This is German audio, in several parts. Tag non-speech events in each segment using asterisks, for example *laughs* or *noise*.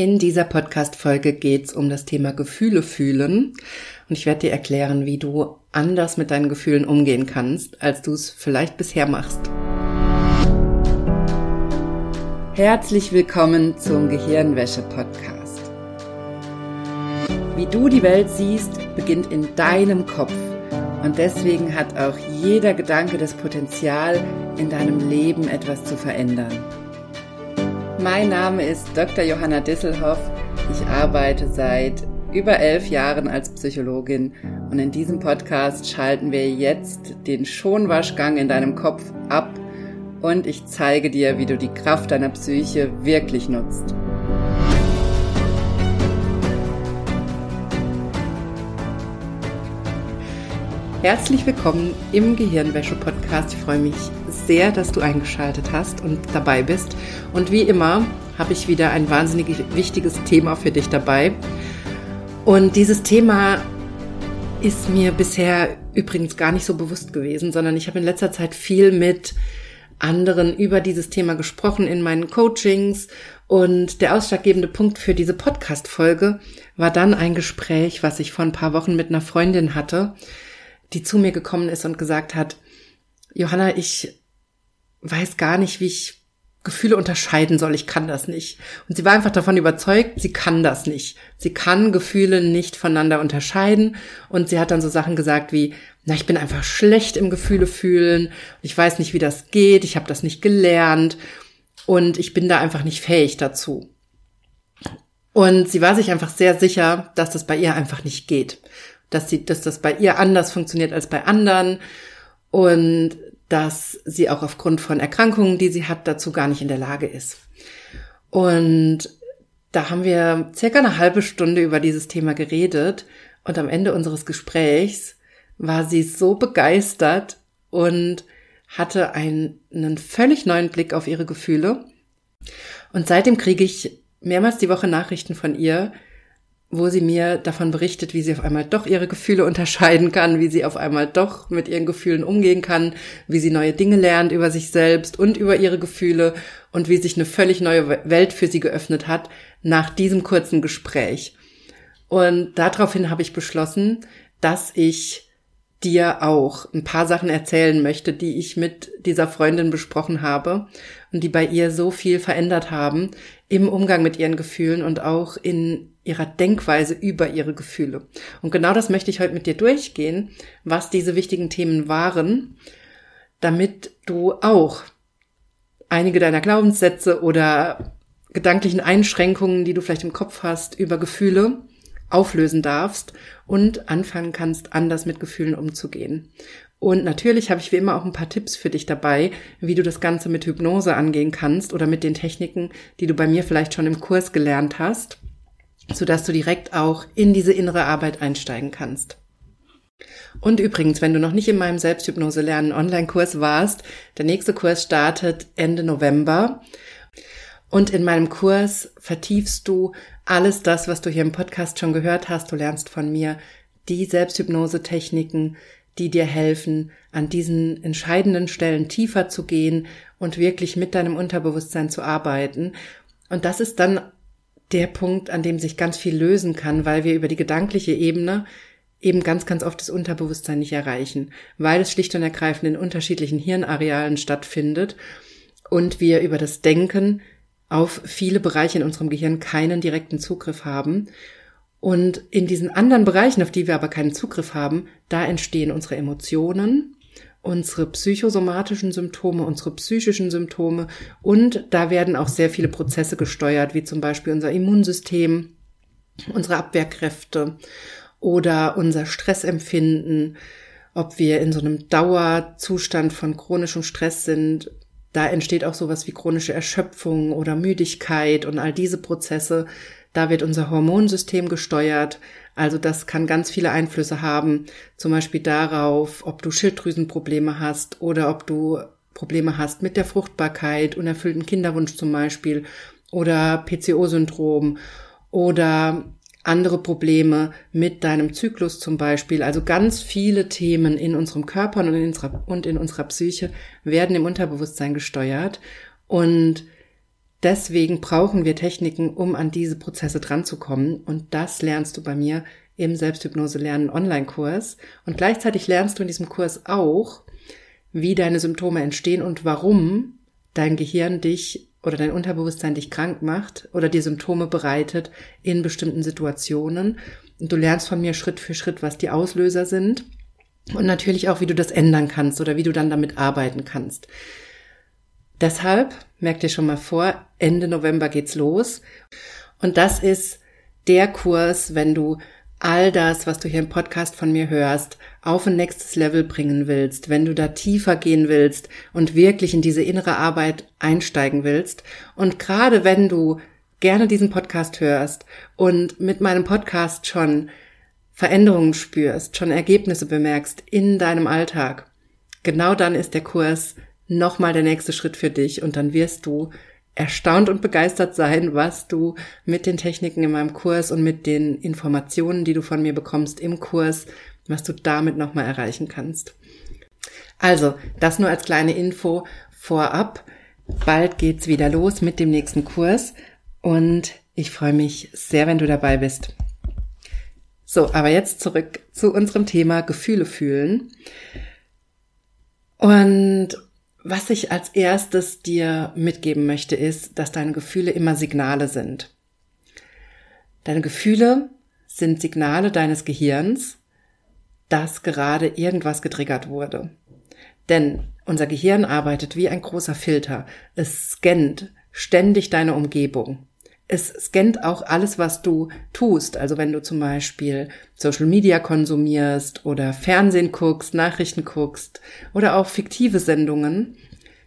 In dieser Podcast-Folge geht es um das Thema Gefühle fühlen und ich werde dir erklären, wie du anders mit deinen Gefühlen umgehen kannst, als du es vielleicht bisher machst. Herzlich willkommen zum Gehirnwäsche-Podcast. Wie du die Welt siehst, beginnt in deinem Kopf und deswegen hat auch jeder Gedanke das Potenzial, in deinem Leben etwas zu verändern. Mein Name ist Dr. Johanna Disselhoff. Ich arbeite seit über elf Jahren als Psychologin und in diesem Podcast schalten wir jetzt den Schonwaschgang in deinem Kopf ab und ich zeige dir, wie du die Kraft deiner Psyche wirklich nutzt. Herzlich willkommen im Gehirnwäsche-Podcast. Ich freue mich sehr, dass du eingeschaltet hast und dabei bist. Und wie immer habe ich wieder ein wahnsinnig wichtiges Thema für dich dabei. Und dieses Thema ist mir bisher übrigens gar nicht so bewusst gewesen, sondern ich habe in letzter Zeit viel mit anderen über dieses Thema gesprochen in meinen Coachings und der ausschlaggebende Punkt für diese Podcast-Folge war dann ein Gespräch, was ich vor ein paar Wochen mit einer Freundin hatte, die zu mir gekommen ist und gesagt hat, Johanna, ich weiß gar nicht, wie ich Gefühle unterscheiden soll. Ich kann das nicht. Und sie war einfach davon überzeugt, sie kann das nicht. Sie kann Gefühle nicht voneinander unterscheiden. Und sie hat dann so Sachen gesagt wie, na, ich bin einfach schlecht im Gefühle fühlen. Ich weiß nicht, wie das geht. Ich habe das nicht gelernt. Und ich bin da einfach nicht fähig dazu. Und sie war sich einfach sehr sicher, dass das bei ihr einfach nicht geht dass sie, dass das bei ihr anders funktioniert als bei anderen und dass sie auch aufgrund von Erkrankungen, die sie hat, dazu gar nicht in der Lage ist. Und da haben wir circa eine halbe Stunde über dieses Thema geredet und am Ende unseres Gesprächs war sie so begeistert und hatte einen, einen völlig neuen Blick auf ihre Gefühle. Und seitdem kriege ich mehrmals die Woche Nachrichten von ihr, wo sie mir davon berichtet, wie sie auf einmal doch ihre Gefühle unterscheiden kann, wie sie auf einmal doch mit ihren Gefühlen umgehen kann, wie sie neue Dinge lernt über sich selbst und über ihre Gefühle und wie sich eine völlig neue Welt für sie geöffnet hat nach diesem kurzen Gespräch. Und daraufhin habe ich beschlossen, dass ich dir auch ein paar Sachen erzählen möchte, die ich mit dieser Freundin besprochen habe und die bei ihr so viel verändert haben im Umgang mit ihren Gefühlen und auch in ihrer Denkweise über ihre Gefühle. Und genau das möchte ich heute mit dir durchgehen, was diese wichtigen Themen waren, damit du auch einige deiner Glaubenssätze oder gedanklichen Einschränkungen, die du vielleicht im Kopf hast, über Gefühle auflösen darfst und anfangen kannst, anders mit Gefühlen umzugehen. Und natürlich habe ich wie immer auch ein paar Tipps für dich dabei, wie du das Ganze mit Hypnose angehen kannst oder mit den Techniken, die du bei mir vielleicht schon im Kurs gelernt hast sodass du direkt auch in diese innere Arbeit einsteigen kannst. Und übrigens, wenn du noch nicht in meinem Selbsthypnose lernen Online-Kurs warst, der nächste Kurs startet Ende November. Und in meinem Kurs vertiefst du alles das, was du hier im Podcast schon gehört hast. Du lernst von mir die Selbsthypnose-Techniken, die dir helfen, an diesen entscheidenden Stellen tiefer zu gehen und wirklich mit deinem Unterbewusstsein zu arbeiten. Und das ist dann der Punkt, an dem sich ganz viel lösen kann, weil wir über die gedankliche Ebene eben ganz, ganz oft das Unterbewusstsein nicht erreichen, weil es schlicht und ergreifend in unterschiedlichen Hirnarealen stattfindet und wir über das Denken auf viele Bereiche in unserem Gehirn keinen direkten Zugriff haben. Und in diesen anderen Bereichen, auf die wir aber keinen Zugriff haben, da entstehen unsere Emotionen, unsere psychosomatischen Symptome, unsere psychischen Symptome und da werden auch sehr viele Prozesse gesteuert, wie zum Beispiel unser Immunsystem, unsere Abwehrkräfte oder unser Stressempfinden, ob wir in so einem Dauerzustand von chronischem Stress sind. Da entsteht auch sowas wie chronische Erschöpfung oder Müdigkeit und all diese Prozesse. Da wird unser Hormonsystem gesteuert. Also das kann ganz viele Einflüsse haben, zum Beispiel darauf, ob du Schilddrüsenprobleme hast oder ob du Probleme hast mit der Fruchtbarkeit, unerfüllten Kinderwunsch zum Beispiel oder PCO-Syndrom oder andere Probleme mit deinem Zyklus zum Beispiel. Also ganz viele Themen in unserem Körper und in unserer, und in unserer Psyche werden im Unterbewusstsein gesteuert. Und Deswegen brauchen wir Techniken, um an diese Prozesse dran zu kommen. Und das lernst du bei mir im Selbsthypnose lernen Online-Kurs. Und gleichzeitig lernst du in diesem Kurs auch, wie deine Symptome entstehen und warum dein Gehirn dich oder dein Unterbewusstsein dich krank macht oder dir Symptome bereitet in bestimmten Situationen. Und du lernst von mir Schritt für Schritt, was die Auslöser sind und natürlich auch, wie du das ändern kannst oder wie du dann damit arbeiten kannst. Deshalb, merk dir schon mal vor, Ende November geht's los. Und das ist der Kurs, wenn du all das, was du hier im Podcast von mir hörst, auf ein nächstes Level bringen willst, wenn du da tiefer gehen willst und wirklich in diese innere Arbeit einsteigen willst. Und gerade wenn du gerne diesen Podcast hörst und mit meinem Podcast schon Veränderungen spürst, schon Ergebnisse bemerkst in deinem Alltag, genau dann ist der Kurs nochmal der nächste Schritt für dich und dann wirst du erstaunt und begeistert sein, was du mit den Techniken in meinem Kurs und mit den Informationen, die du von mir bekommst im Kurs, was du damit nochmal erreichen kannst. Also, das nur als kleine Info vorab. Bald geht's wieder los mit dem nächsten Kurs und ich freue mich sehr, wenn du dabei bist. So, aber jetzt zurück zu unserem Thema Gefühle fühlen. Und was ich als erstes dir mitgeben möchte, ist, dass deine Gefühle immer Signale sind. Deine Gefühle sind Signale deines Gehirns, dass gerade irgendwas getriggert wurde. Denn unser Gehirn arbeitet wie ein großer Filter. Es scannt ständig deine Umgebung es scannt auch alles, was du tust. Also wenn du zum Beispiel Social Media konsumierst oder Fernsehen guckst, Nachrichten guckst oder auch fiktive Sendungen,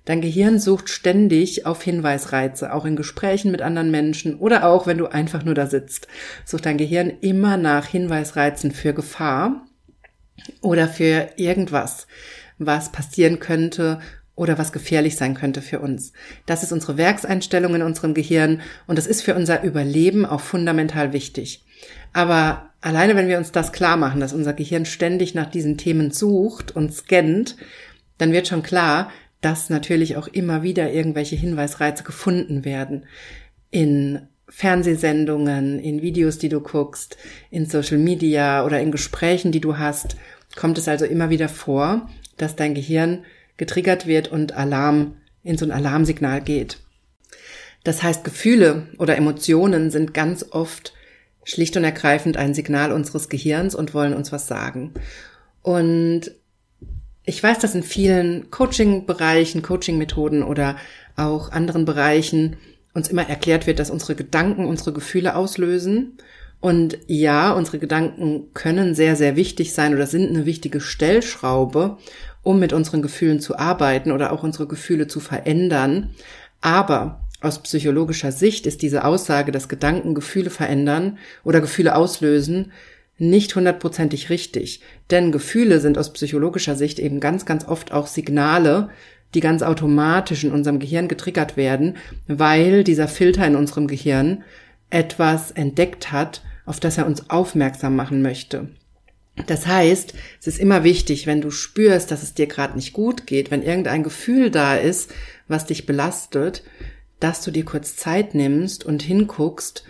dein Gehirn sucht ständig auf Hinweisreize, auch in Gesprächen mit anderen Menschen oder auch wenn du einfach nur da sitzt, sucht dein Gehirn immer nach Hinweisreizen für Gefahr oder für irgendwas, was passieren könnte oder was gefährlich sein könnte für uns. Das ist unsere Werkseinstellung in unserem Gehirn und das ist für unser Überleben auch fundamental wichtig. Aber alleine wenn wir uns das klar machen, dass unser Gehirn ständig nach diesen Themen sucht und scannt, dann wird schon klar, dass natürlich auch immer wieder irgendwelche Hinweisreize gefunden werden. In Fernsehsendungen, in Videos, die du guckst, in Social Media oder in Gesprächen, die du hast, kommt es also immer wieder vor, dass dein Gehirn getriggert wird und Alarm in so ein Alarmsignal geht. Das heißt, Gefühle oder Emotionen sind ganz oft schlicht und ergreifend ein Signal unseres Gehirns und wollen uns was sagen. Und ich weiß, dass in vielen Coaching-Bereichen, Coaching-Methoden oder auch anderen Bereichen uns immer erklärt wird, dass unsere Gedanken unsere Gefühle auslösen. Und ja, unsere Gedanken können sehr, sehr wichtig sein oder sind eine wichtige Stellschraube, um mit unseren Gefühlen zu arbeiten oder auch unsere Gefühle zu verändern. Aber aus psychologischer Sicht ist diese Aussage, dass Gedanken Gefühle verändern oder Gefühle auslösen, nicht hundertprozentig richtig. Denn Gefühle sind aus psychologischer Sicht eben ganz, ganz oft auch Signale, die ganz automatisch in unserem Gehirn getriggert werden, weil dieser Filter in unserem Gehirn etwas entdeckt hat, auf das er uns aufmerksam machen möchte. Das heißt, es ist immer wichtig, wenn du spürst, dass es dir gerade nicht gut geht, wenn irgendein Gefühl da ist, was dich belastet, dass du dir kurz Zeit nimmst und hinguckst,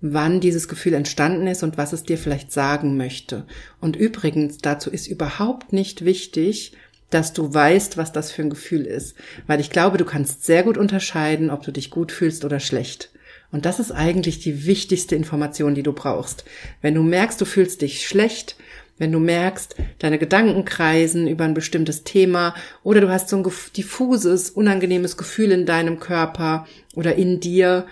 wann dieses Gefühl entstanden ist und was es dir vielleicht sagen möchte. Und übrigens, dazu ist überhaupt nicht wichtig, dass du weißt, was das für ein Gefühl ist, weil ich glaube, du kannst sehr gut unterscheiden, ob du dich gut fühlst oder schlecht. Und das ist eigentlich die wichtigste Information, die du brauchst. Wenn du merkst, du fühlst dich schlecht, wenn du merkst, deine Gedanken kreisen über ein bestimmtes Thema oder du hast so ein diffuses, unangenehmes Gefühl in deinem Körper oder in dir,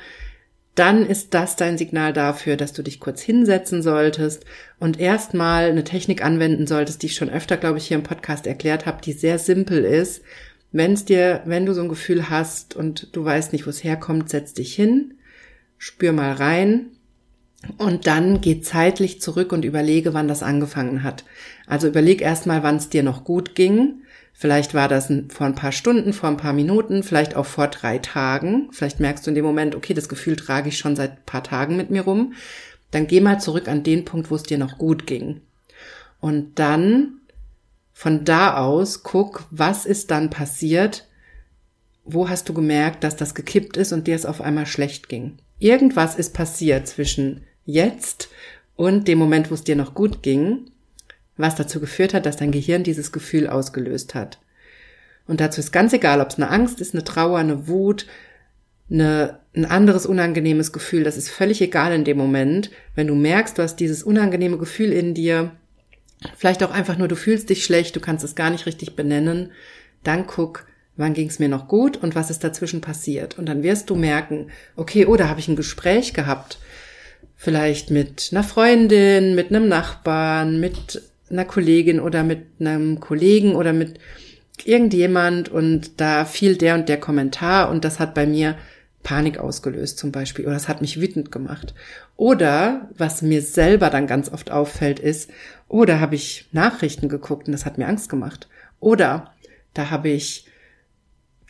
dann ist das dein Signal dafür, dass du dich kurz hinsetzen solltest und erstmal eine Technik anwenden solltest, die ich schon öfter, glaube ich, hier im Podcast erklärt habe, die sehr simpel ist. Wenn es dir, wenn du so ein Gefühl hast und du weißt nicht, wo es herkommt, setz dich hin, spür mal rein und dann geh zeitlich zurück und überlege, wann das angefangen hat. Also überleg erstmal, wann es dir noch gut ging. Vielleicht war das vor ein paar Stunden, vor ein paar Minuten, vielleicht auch vor drei Tagen. Vielleicht merkst du in dem Moment, okay, das Gefühl trage ich schon seit ein paar Tagen mit mir rum. Dann geh mal zurück an den Punkt, wo es dir noch gut ging. Und dann von da aus guck, was ist dann passiert, wo hast du gemerkt, dass das gekippt ist und dir es auf einmal schlecht ging? Irgendwas ist passiert zwischen jetzt und dem Moment, wo es dir noch gut ging, was dazu geführt hat, dass dein Gehirn dieses Gefühl ausgelöst hat. Und dazu ist ganz egal, ob es eine Angst ist, eine Trauer, eine Wut, eine, ein anderes unangenehmes Gefühl. Das ist völlig egal in dem Moment. Wenn du merkst, du hast dieses unangenehme Gefühl in dir, vielleicht auch einfach nur, du fühlst dich schlecht, du kannst es gar nicht richtig benennen, dann guck, wann ging es mir noch gut und was ist dazwischen passiert. Und dann wirst du merken, okay, oder oh, habe ich ein Gespräch gehabt, vielleicht mit einer Freundin, mit einem Nachbarn, mit einer Kollegin oder mit einem Kollegen oder mit irgendjemand und da fiel der und der Kommentar und das hat bei mir Panik ausgelöst zum Beispiel oder das hat mich wütend gemacht. Oder was mir selber dann ganz oft auffällt ist, oder habe ich Nachrichten geguckt und das hat mir Angst gemacht. Oder da habe ich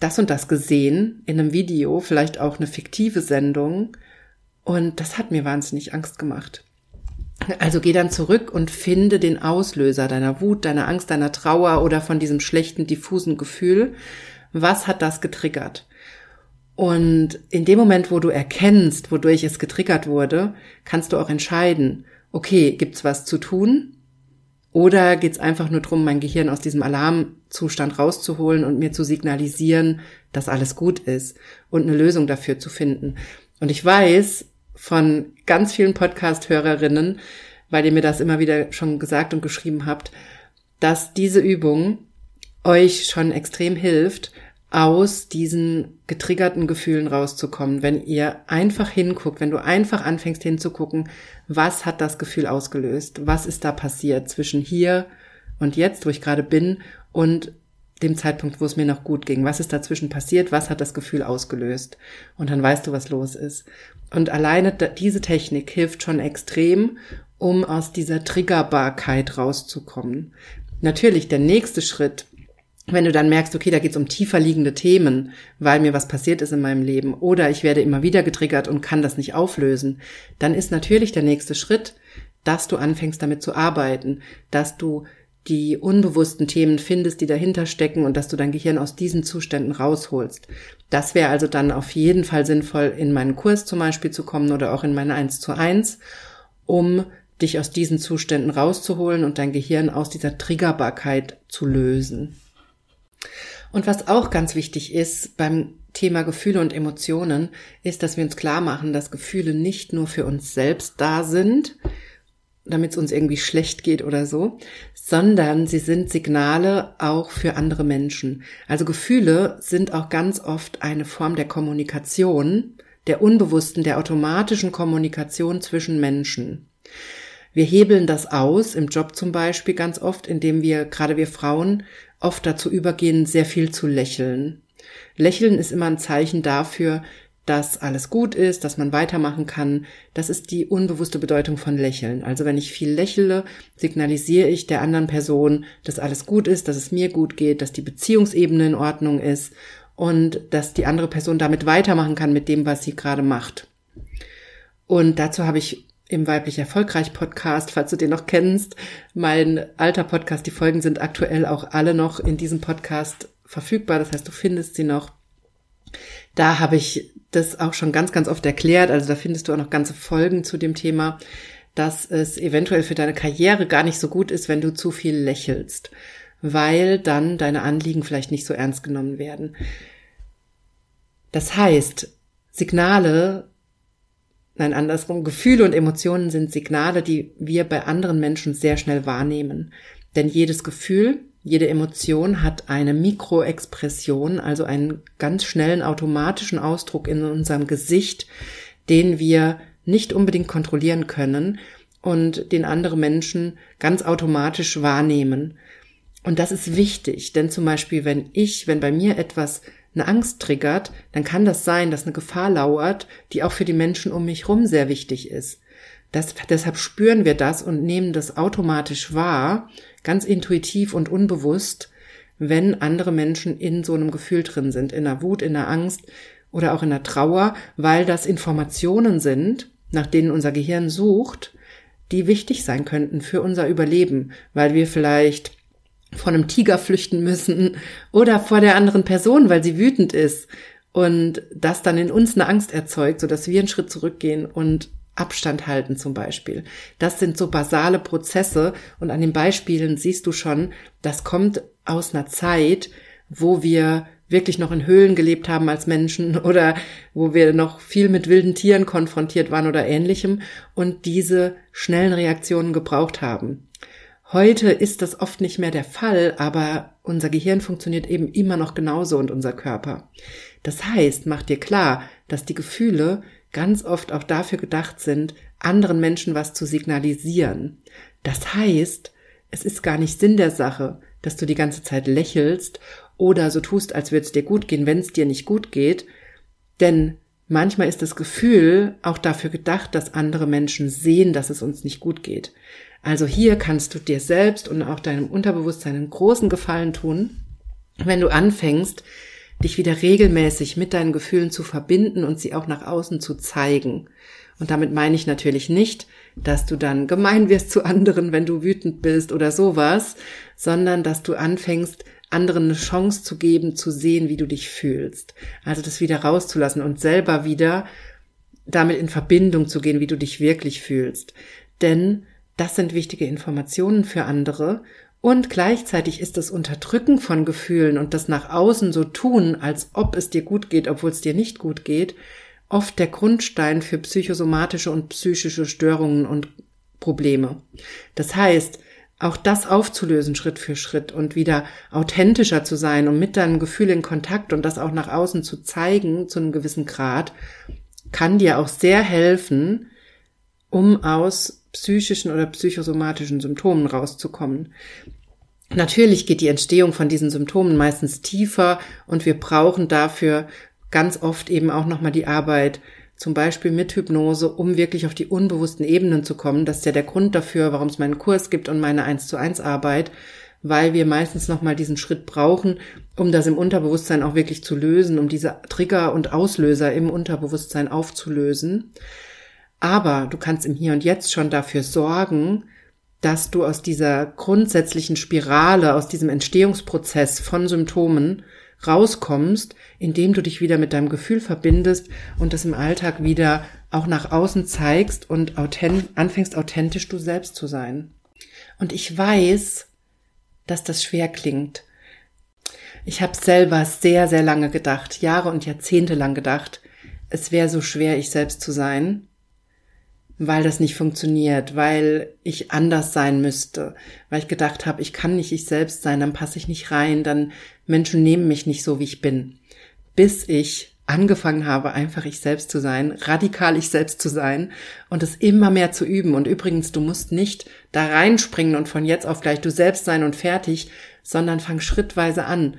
das und das gesehen in einem Video, vielleicht auch eine fiktive Sendung. Und das hat mir wahnsinnig Angst gemacht. Also geh dann zurück und finde den Auslöser deiner Wut, deiner Angst, deiner Trauer oder von diesem schlechten, diffusen Gefühl. Was hat das getriggert? Und in dem Moment, wo du erkennst, wodurch es getriggert wurde, kannst du auch entscheiden, okay, gibt's was zu tun? Oder geht's einfach nur drum, mein Gehirn aus diesem Alarmzustand rauszuholen und mir zu signalisieren, dass alles gut ist und eine Lösung dafür zu finden? Und ich weiß von ganz vielen Podcast-Hörerinnen, weil ihr mir das immer wieder schon gesagt und geschrieben habt, dass diese Übung euch schon extrem hilft, aus diesen getriggerten Gefühlen rauszukommen, wenn ihr einfach hinguckt, wenn du einfach anfängst hinzugucken, was hat das Gefühl ausgelöst, was ist da passiert zwischen hier und jetzt, wo ich gerade bin, und dem Zeitpunkt, wo es mir noch gut ging. Was ist dazwischen passiert? Was hat das Gefühl ausgelöst? Und dann weißt du, was los ist. Und alleine diese Technik hilft schon extrem, um aus dieser Triggerbarkeit rauszukommen. Natürlich, der nächste Schritt wenn du dann merkst, okay, da geht es um tiefer liegende Themen, weil mir was passiert ist in meinem Leben oder ich werde immer wieder getriggert und kann das nicht auflösen, dann ist natürlich der nächste Schritt, dass du anfängst damit zu arbeiten, dass du die unbewussten Themen findest, die dahinter stecken und dass du dein Gehirn aus diesen Zuständen rausholst. Das wäre also dann auf jeden Fall sinnvoll, in meinen Kurs zum Beispiel zu kommen oder auch in meine 1 zu 1, um dich aus diesen Zuständen rauszuholen und dein Gehirn aus dieser Triggerbarkeit zu lösen. Und was auch ganz wichtig ist beim Thema Gefühle und Emotionen, ist, dass wir uns klar machen, dass Gefühle nicht nur für uns selbst da sind, damit es uns irgendwie schlecht geht oder so, sondern sie sind Signale auch für andere Menschen. Also Gefühle sind auch ganz oft eine Form der Kommunikation, der unbewussten, der automatischen Kommunikation zwischen Menschen. Wir hebeln das aus, im Job zum Beispiel ganz oft, indem wir, gerade wir Frauen, oft dazu übergehen, sehr viel zu lächeln. Lächeln ist immer ein Zeichen dafür, dass alles gut ist, dass man weitermachen kann. Das ist die unbewusste Bedeutung von Lächeln. Also wenn ich viel lächle, signalisiere ich der anderen Person, dass alles gut ist, dass es mir gut geht, dass die Beziehungsebene in Ordnung ist und dass die andere Person damit weitermachen kann mit dem, was sie gerade macht. Und dazu habe ich im Weiblich Erfolgreich Podcast, falls du den noch kennst. Mein alter Podcast, die Folgen sind aktuell auch alle noch in diesem Podcast verfügbar. Das heißt, du findest sie noch. Da habe ich das auch schon ganz, ganz oft erklärt. Also da findest du auch noch ganze Folgen zu dem Thema, dass es eventuell für deine Karriere gar nicht so gut ist, wenn du zu viel lächelst, weil dann deine Anliegen vielleicht nicht so ernst genommen werden. Das heißt, Signale Nein, andersrum. Gefühle und Emotionen sind Signale, die wir bei anderen Menschen sehr schnell wahrnehmen. Denn jedes Gefühl, jede Emotion hat eine Mikroexpression, also einen ganz schnellen automatischen Ausdruck in unserem Gesicht, den wir nicht unbedingt kontrollieren können und den andere Menschen ganz automatisch wahrnehmen. Und das ist wichtig, denn zum Beispiel, wenn ich, wenn bei mir etwas eine Angst triggert, dann kann das sein, dass eine Gefahr lauert, die auch für die Menschen um mich rum sehr wichtig ist. Das, deshalb spüren wir das und nehmen das automatisch wahr, ganz intuitiv und unbewusst, wenn andere Menschen in so einem Gefühl drin sind, in der Wut, in der Angst oder auch in der Trauer, weil das Informationen sind, nach denen unser Gehirn sucht, die wichtig sein könnten für unser Überleben, weil wir vielleicht vor einem Tiger flüchten müssen oder vor der anderen Person, weil sie wütend ist und das dann in uns eine Angst erzeugt, so dass wir einen Schritt zurückgehen und Abstand halten zum Beispiel. Das sind so basale Prozesse und an den Beispielen siehst du schon, das kommt aus einer Zeit, wo wir wirklich noch in Höhlen gelebt haben als Menschen *laughs* oder wo wir noch viel mit wilden Tieren konfrontiert waren oder ähnlichem und diese schnellen Reaktionen gebraucht haben. Heute ist das oft nicht mehr der Fall, aber unser Gehirn funktioniert eben immer noch genauso und unser Körper. Das heißt, mach dir klar, dass die Gefühle ganz oft auch dafür gedacht sind, anderen Menschen was zu signalisieren. Das heißt, es ist gar nicht Sinn der Sache, dass du die ganze Zeit lächelst oder so tust, als würde es dir gut gehen, wenn es dir nicht gut geht, denn manchmal ist das Gefühl auch dafür gedacht, dass andere Menschen sehen, dass es uns nicht gut geht. Also hier kannst du dir selbst und auch deinem Unterbewusstsein einen großen Gefallen tun, wenn du anfängst, dich wieder regelmäßig mit deinen Gefühlen zu verbinden und sie auch nach außen zu zeigen. Und damit meine ich natürlich nicht, dass du dann gemein wirst zu anderen, wenn du wütend bist oder sowas, sondern dass du anfängst, anderen eine Chance zu geben, zu sehen, wie du dich fühlst. Also das wieder rauszulassen und selber wieder damit in Verbindung zu gehen, wie du dich wirklich fühlst. Denn das sind wichtige Informationen für andere und gleichzeitig ist das Unterdrücken von Gefühlen und das nach außen so tun, als ob es dir gut geht, obwohl es dir nicht gut geht, oft der Grundstein für psychosomatische und psychische Störungen und Probleme. Das heißt, auch das aufzulösen Schritt für Schritt und wieder authentischer zu sein und mit deinem Gefühl in Kontakt und das auch nach außen zu zeigen zu einem gewissen Grad, kann dir auch sehr helfen, um aus psychischen oder psychosomatischen Symptomen rauszukommen. Natürlich geht die Entstehung von diesen Symptomen meistens tiefer und wir brauchen dafür ganz oft eben auch nochmal die Arbeit, zum Beispiel mit Hypnose, um wirklich auf die unbewussten Ebenen zu kommen. Das ist ja der Grund dafür, warum es meinen Kurs gibt und meine 1 zu 1 Arbeit, weil wir meistens nochmal diesen Schritt brauchen, um das im Unterbewusstsein auch wirklich zu lösen, um diese Trigger und Auslöser im Unterbewusstsein aufzulösen. Aber du kannst im Hier und Jetzt schon dafür sorgen, dass du aus dieser grundsätzlichen Spirale, aus diesem Entstehungsprozess von Symptomen rauskommst, indem du dich wieder mit deinem Gefühl verbindest und das im Alltag wieder auch nach außen zeigst und authent anfängst authentisch du selbst zu sein. Und ich weiß, dass das schwer klingt. Ich habe selber sehr, sehr lange gedacht, Jahre und Jahrzehnte lang gedacht, es wäre so schwer, ich selbst zu sein weil das nicht funktioniert, weil ich anders sein müsste, weil ich gedacht habe, ich kann nicht ich selbst sein, dann passe ich nicht rein, dann Menschen nehmen mich nicht so, wie ich bin. Bis ich angefangen habe, einfach ich selbst zu sein, radikal ich selbst zu sein und es immer mehr zu üben. Und übrigens, du musst nicht da reinspringen und von jetzt auf gleich du selbst sein und fertig, sondern fang schrittweise an.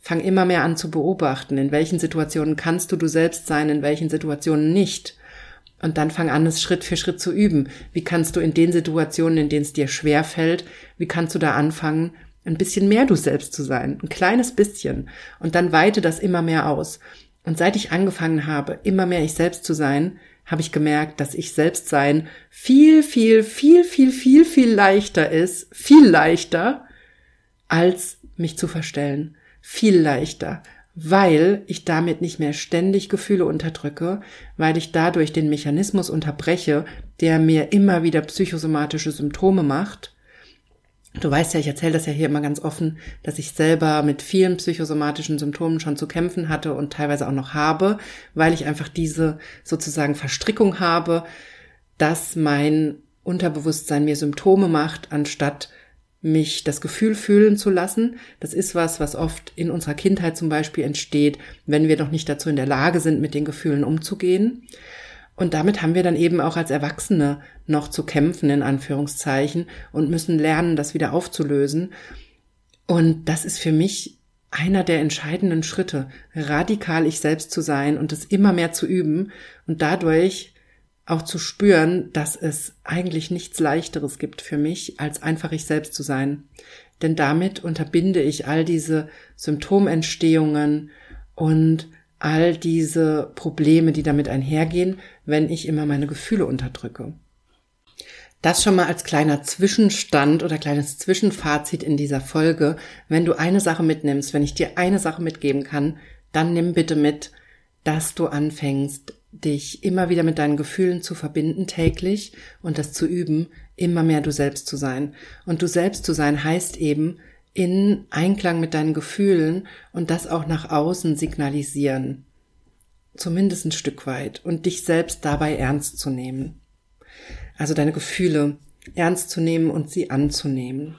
Fang immer mehr an zu beobachten, in welchen Situationen kannst du du selbst sein, in welchen Situationen nicht. Und dann fang an, es Schritt für Schritt zu üben. Wie kannst du in den Situationen, in denen es dir schwer fällt, wie kannst du da anfangen, ein bisschen mehr du selbst zu sein? Ein kleines bisschen. Und dann weite das immer mehr aus. Und seit ich angefangen habe, immer mehr ich selbst zu sein, habe ich gemerkt, dass ich selbst sein viel, viel, viel, viel, viel, viel leichter ist, viel leichter, als mich zu verstellen. Viel leichter weil ich damit nicht mehr ständig Gefühle unterdrücke, weil ich dadurch den Mechanismus unterbreche, der mir immer wieder psychosomatische Symptome macht. Du weißt ja, ich erzähle das ja hier immer ganz offen, dass ich selber mit vielen psychosomatischen Symptomen schon zu kämpfen hatte und teilweise auch noch habe, weil ich einfach diese sozusagen Verstrickung habe, dass mein Unterbewusstsein mir Symptome macht, anstatt mich das Gefühl fühlen zu lassen. Das ist was, was oft in unserer Kindheit zum Beispiel entsteht, wenn wir noch nicht dazu in der Lage sind, mit den Gefühlen umzugehen. Und damit haben wir dann eben auch als Erwachsene noch zu kämpfen, in Anführungszeichen, und müssen lernen, das wieder aufzulösen. Und das ist für mich einer der entscheidenden Schritte, radikal ich selbst zu sein und es immer mehr zu üben und dadurch auch zu spüren, dass es eigentlich nichts leichteres gibt für mich, als einfach ich selbst zu sein. Denn damit unterbinde ich all diese Symptomentstehungen und all diese Probleme, die damit einhergehen, wenn ich immer meine Gefühle unterdrücke. Das schon mal als kleiner Zwischenstand oder kleines Zwischenfazit in dieser Folge. Wenn du eine Sache mitnimmst, wenn ich dir eine Sache mitgeben kann, dann nimm bitte mit, dass du anfängst, dich immer wieder mit deinen Gefühlen zu verbinden täglich und das zu üben, immer mehr du selbst zu sein. Und du selbst zu sein heißt eben in Einklang mit deinen Gefühlen und das auch nach außen signalisieren. Zumindest ein Stück weit und dich selbst dabei ernst zu nehmen. Also deine Gefühle ernst zu nehmen und sie anzunehmen.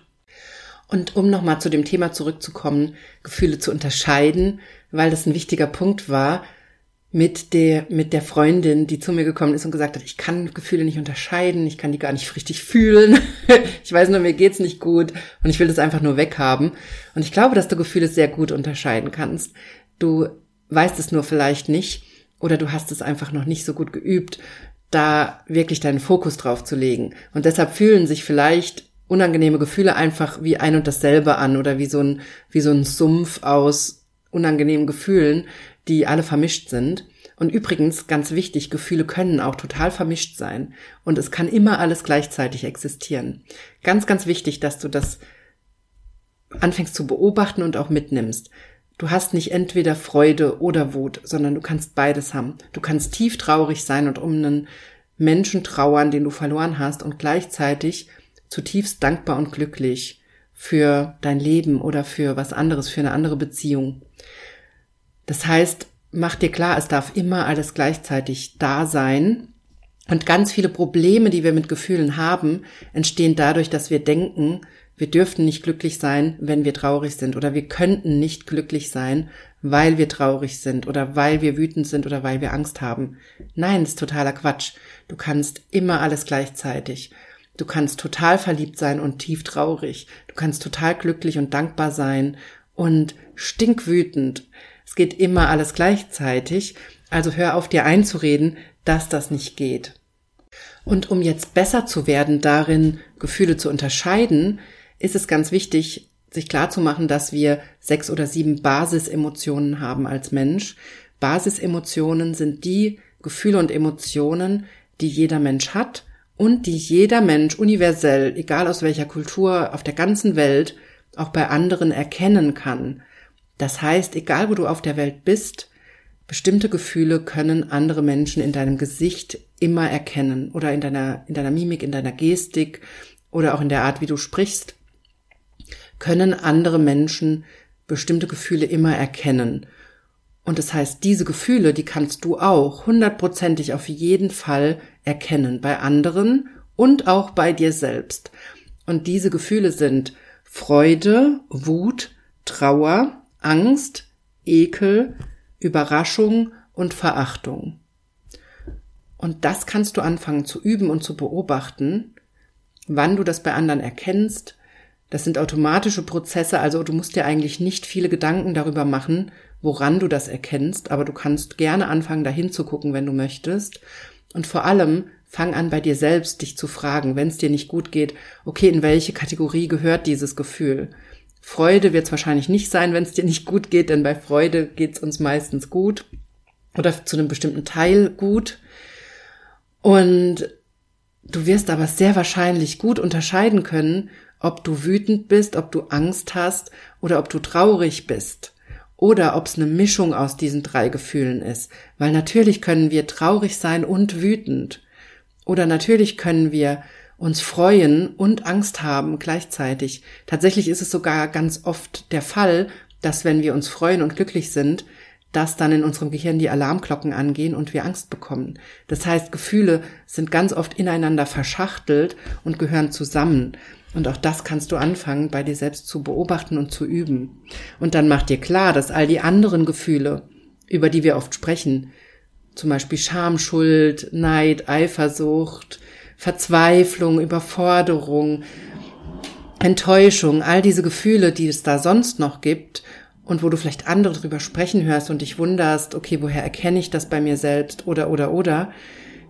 Und um nochmal zu dem Thema zurückzukommen, Gefühle zu unterscheiden, weil das ein wichtiger Punkt war, mit der, mit der Freundin, die zu mir gekommen ist und gesagt hat, ich kann Gefühle nicht unterscheiden, ich kann die gar nicht richtig fühlen. *laughs* ich weiß nur, mir geht's nicht gut und ich will das einfach nur weghaben. Und ich glaube, dass du Gefühle sehr gut unterscheiden kannst. Du weißt es nur vielleicht nicht oder du hast es einfach noch nicht so gut geübt, da wirklich deinen Fokus drauf zu legen. Und deshalb fühlen sich vielleicht unangenehme Gefühle einfach wie ein und dasselbe an oder wie so ein, wie so ein Sumpf aus unangenehmen Gefühlen, die alle vermischt sind. Und übrigens, ganz wichtig, Gefühle können auch total vermischt sein. Und es kann immer alles gleichzeitig existieren. Ganz, ganz wichtig, dass du das anfängst zu beobachten und auch mitnimmst. Du hast nicht entweder Freude oder Wut, sondern du kannst beides haben. Du kannst tief traurig sein und um einen Menschen trauern, den du verloren hast und gleichzeitig zutiefst dankbar und glücklich für dein Leben oder für was anderes, für eine andere Beziehung. Das heißt, mach dir klar, es darf immer alles gleichzeitig da sein. Und ganz viele Probleme, die wir mit Gefühlen haben, entstehen dadurch, dass wir denken, wir dürften nicht glücklich sein, wenn wir traurig sind oder wir könnten nicht glücklich sein, weil wir traurig sind oder weil wir wütend sind oder weil wir Angst haben. Nein, ist totaler Quatsch. Du kannst immer alles gleichzeitig. Du kannst total verliebt sein und tief traurig. Du kannst total glücklich und dankbar sein und stinkwütend. Es geht immer alles gleichzeitig. Also hör auf dir einzureden, dass das nicht geht. Und um jetzt besser zu werden darin, Gefühle zu unterscheiden, ist es ganz wichtig, sich klarzumachen, dass wir sechs oder sieben Basisemotionen haben als Mensch. Basisemotionen sind die Gefühle und Emotionen, die jeder Mensch hat und die jeder Mensch universell, egal aus welcher Kultur, auf der ganzen Welt, auch bei anderen erkennen kann. Das heißt, egal wo du auf der Welt bist, bestimmte Gefühle können andere Menschen in deinem Gesicht immer erkennen oder in deiner, in deiner Mimik, in deiner Gestik oder auch in der Art, wie du sprichst, können andere Menschen bestimmte Gefühle immer erkennen. Und das heißt, diese Gefühle, die kannst du auch hundertprozentig auf jeden Fall erkennen bei anderen und auch bei dir selbst. Und diese Gefühle sind Freude, Wut, Trauer, Angst, Ekel, Überraschung und Verachtung. Und das kannst du anfangen zu üben und zu beobachten, wann du das bei anderen erkennst. Das sind automatische Prozesse, also du musst dir eigentlich nicht viele Gedanken darüber machen, woran du das erkennst, aber du kannst gerne anfangen, dahin zu gucken, wenn du möchtest. Und vor allem fang an, bei dir selbst dich zu fragen, wenn es dir nicht gut geht, okay, in welche Kategorie gehört dieses Gefühl? Freude wird es wahrscheinlich nicht sein, wenn es dir nicht gut geht, denn bei Freude geht es uns meistens gut oder zu einem bestimmten Teil gut. Und du wirst aber sehr wahrscheinlich gut unterscheiden können, ob du wütend bist, ob du Angst hast oder ob du traurig bist oder ob es eine Mischung aus diesen drei Gefühlen ist. Weil natürlich können wir traurig sein und wütend. Oder natürlich können wir uns freuen und Angst haben gleichzeitig. Tatsächlich ist es sogar ganz oft der Fall, dass wenn wir uns freuen und glücklich sind, dass dann in unserem Gehirn die Alarmglocken angehen und wir Angst bekommen. Das heißt, Gefühle sind ganz oft ineinander verschachtelt und gehören zusammen. Und auch das kannst du anfangen, bei dir selbst zu beobachten und zu üben. Und dann mach dir klar, dass all die anderen Gefühle, über die wir oft sprechen, zum Beispiel Scham, Schuld, Neid, Eifersucht, Verzweiflung, Überforderung, Enttäuschung, all diese Gefühle, die es da sonst noch gibt und wo du vielleicht andere drüber sprechen hörst und dich wunderst, okay, woher erkenne ich das bei mir selbst oder oder oder,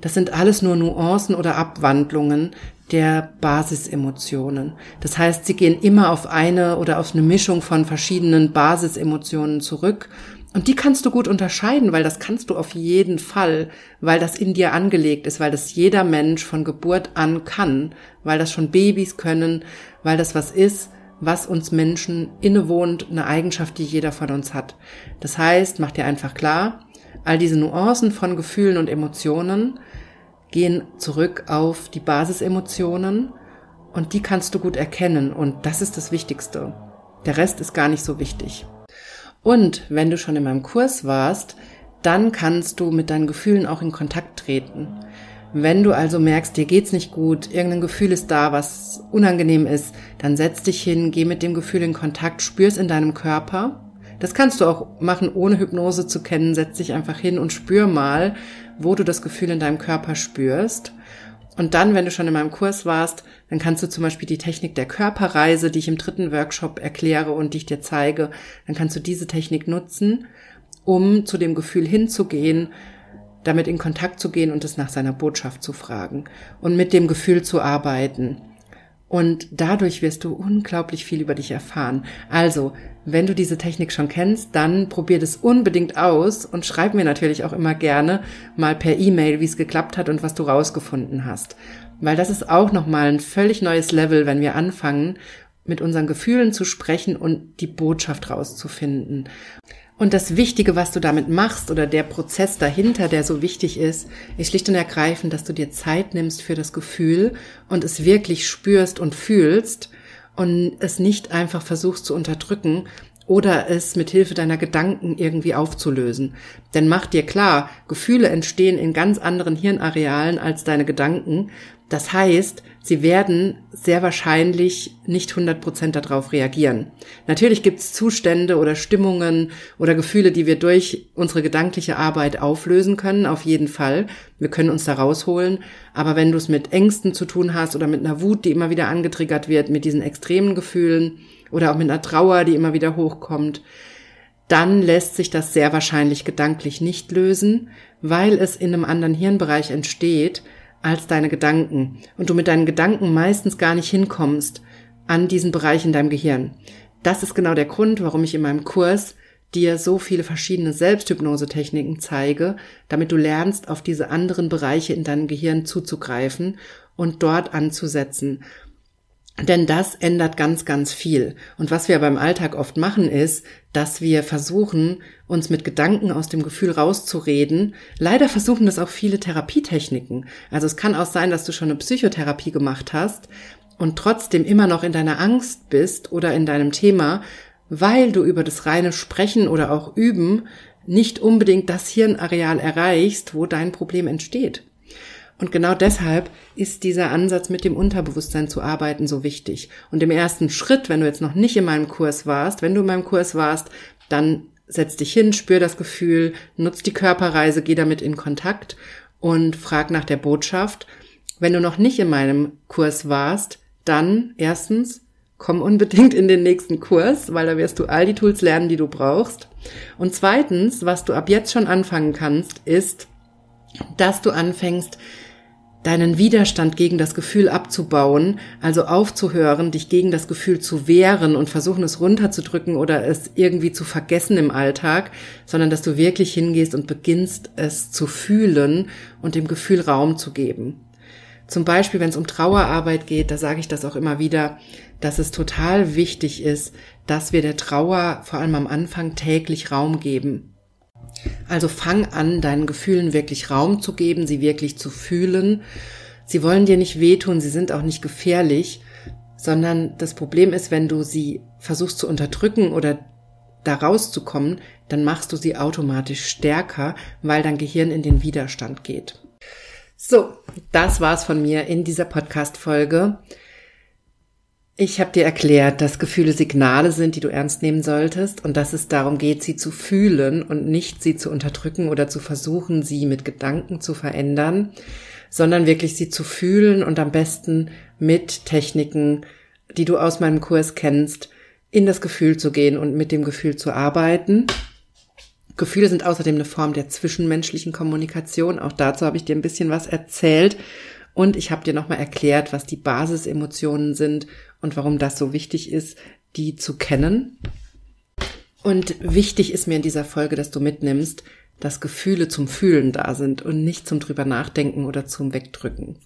das sind alles nur Nuancen oder Abwandlungen der Basisemotionen. Das heißt, sie gehen immer auf eine oder auf eine Mischung von verschiedenen Basisemotionen zurück Und die kannst du gut unterscheiden, weil das kannst du auf jeden Fall, weil das in dir angelegt ist, weil das jeder Mensch von Geburt an kann, weil das schon Babys können, weil das was ist, was uns Menschen innewohnt, eine Eigenschaft, die jeder von uns hat. Das heißt, mach dir einfach klar, all diese Nuancen von Gefühlen und Emotionen gehen zurück auf die Basisemotionen und die kannst du gut erkennen und das ist das Wichtigste. Der Rest ist gar nicht so wichtig. Und wenn du schon in meinem Kurs warst, dann kannst du mit deinen Gefühlen auch in Kontakt treten. Wenn du also merkst, dir geht's nicht gut, irgendein Gefühl ist da, was unangenehm ist, dann setz dich hin, geh mit dem Gefühl in Kontakt, spür's in deinem Körper. Das kannst du auch machen, ohne Hypnose zu kennen. Setz dich einfach hin und spür mal, wo du das Gefühl in deinem Körper spürst. Und dann, wenn du schon in meinem Kurs warst, dann kannst du zum Beispiel die Technik der Körperreise, die ich im dritten Workshop erkläre und die ich dir zeige, dann kannst du diese Technik nutzen, um zu dem Gefühl hinzugehen, damit in Kontakt zu gehen und es nach seiner Botschaft zu fragen und mit dem Gefühl zu arbeiten. Und dadurch wirst du unglaublich viel über dich erfahren. Also, wenn du diese Technik schon kennst, dann probier das unbedingt aus und schreib mir natürlich auch immer gerne mal per E-Mail, wie es geklappt hat und was du rausgefunden hast. Weil das ist auch nochmal ein völlig neues Level, wenn wir anfangen, mit unseren Gefühlen zu sprechen und die Botschaft rauszufinden. Und das Wichtige, was du damit machst oder der Prozess dahinter, der so wichtig ist, ist schlicht und ergreifend, dass du dir Zeit nimmst für das Gefühl und es wirklich spürst und fühlst und es nicht einfach versuchst zu unterdrücken oder es mit Hilfe deiner Gedanken irgendwie aufzulösen. Denn mach dir klar, Gefühle entstehen in ganz anderen Hirnarealen als deine Gedanken. Das heißt, sie werden sehr wahrscheinlich nicht 100 Prozent darauf reagieren. Natürlich gibt es Zustände oder Stimmungen oder Gefühle, die wir durch unsere gedankliche Arbeit auflösen können, auf jeden Fall. Wir können uns da rausholen. Aber wenn du es mit Ängsten zu tun hast oder mit einer Wut, die immer wieder angetriggert wird, mit diesen extremen Gefühlen oder auch mit einer Trauer, die immer wieder hochkommt, dann lässt sich das sehr wahrscheinlich gedanklich nicht lösen, weil es in einem anderen Hirnbereich entsteht, als deine Gedanken und du mit deinen Gedanken meistens gar nicht hinkommst an diesen Bereich in deinem Gehirn. Das ist genau der Grund, warum ich in meinem Kurs dir so viele verschiedene Selbsthypnose-Techniken zeige, damit du lernst, auf diese anderen Bereiche in deinem Gehirn zuzugreifen und dort anzusetzen. Denn das ändert ganz, ganz viel. Und was wir beim Alltag oft machen, ist, dass wir versuchen, uns mit Gedanken aus dem Gefühl rauszureden. Leider versuchen das auch viele Therapietechniken. Also es kann auch sein, dass du schon eine Psychotherapie gemacht hast und trotzdem immer noch in deiner Angst bist oder in deinem Thema, weil du über das reine Sprechen oder auch Üben nicht unbedingt das Hirnareal erreichst, wo dein Problem entsteht. Und genau deshalb ist dieser Ansatz mit dem Unterbewusstsein zu arbeiten so wichtig. Und im ersten Schritt, wenn du jetzt noch nicht in meinem Kurs warst, wenn du in meinem Kurs warst, dann setz dich hin, spür das Gefühl, nutz die Körperreise, geh damit in Kontakt und frag nach der Botschaft. Wenn du noch nicht in meinem Kurs warst, dann erstens komm unbedingt in den nächsten Kurs, weil da wirst du all die Tools lernen, die du brauchst. Und zweitens, was du ab jetzt schon anfangen kannst, ist, dass du anfängst, deinen Widerstand gegen das Gefühl abzubauen, also aufzuhören, dich gegen das Gefühl zu wehren und versuchen es runterzudrücken oder es irgendwie zu vergessen im Alltag, sondern dass du wirklich hingehst und beginnst es zu fühlen und dem Gefühl Raum zu geben. Zum Beispiel, wenn es um Trauerarbeit geht, da sage ich das auch immer wieder, dass es total wichtig ist, dass wir der Trauer vor allem am Anfang täglich Raum geben. Also fang an, deinen Gefühlen wirklich Raum zu geben, sie wirklich zu fühlen. Sie wollen dir nicht wehtun, sie sind auch nicht gefährlich, sondern das Problem ist, wenn du sie versuchst zu unterdrücken oder da rauszukommen, dann machst du sie automatisch stärker, weil dein Gehirn in den Widerstand geht. So, das war's von mir in dieser Podcast-Folge. Ich habe dir erklärt, dass Gefühle Signale sind, die du ernst nehmen solltest und dass es darum geht, sie zu fühlen und nicht sie zu unterdrücken oder zu versuchen, sie mit Gedanken zu verändern, sondern wirklich sie zu fühlen und am besten mit Techniken, die du aus meinem Kurs kennst, in das Gefühl zu gehen und mit dem Gefühl zu arbeiten. Gefühle sind außerdem eine Form der zwischenmenschlichen Kommunikation. Auch dazu habe ich dir ein bisschen was erzählt. Und ich habe dir nochmal erklärt, was die Basisemotionen sind und warum das so wichtig ist, die zu kennen. Und wichtig ist mir in dieser Folge, dass du mitnimmst, dass Gefühle zum Fühlen da sind und nicht zum drüber nachdenken oder zum Wegdrücken.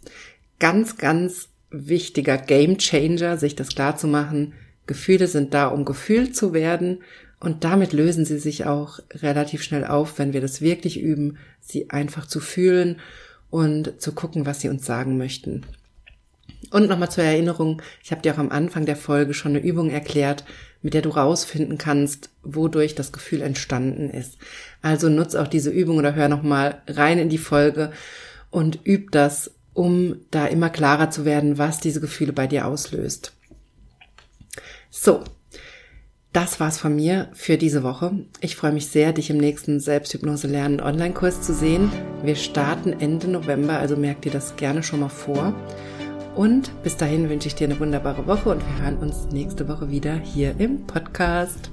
Ganz, ganz wichtiger Game Changer, sich das klar zu machen. Gefühle sind da, um gefühlt zu werden und damit lösen sie sich auch relativ schnell auf, wenn wir das wirklich üben, sie einfach zu fühlen und zu gucken, was sie uns sagen möchten. Und nochmal zur Erinnerung, ich habe dir auch am Anfang der Folge schon eine Übung erklärt, mit der du rausfinden kannst, wodurch das Gefühl entstanden ist. Also nutz auch diese Übung oder hör nochmal rein in die Folge und üb das, um da immer klarer zu werden, was diese Gefühle bei dir auslöst. So, das war's von mir für diese Woche. Ich freue mich sehr, dich im nächsten Selbsthypnose lernen Online-Kurs zu sehen. Wir starten Ende November, also merk dir das gerne schon mal vor. Und bis dahin wünsche ich dir eine wunderbare Woche und wir hören uns nächste Woche wieder hier im Podcast.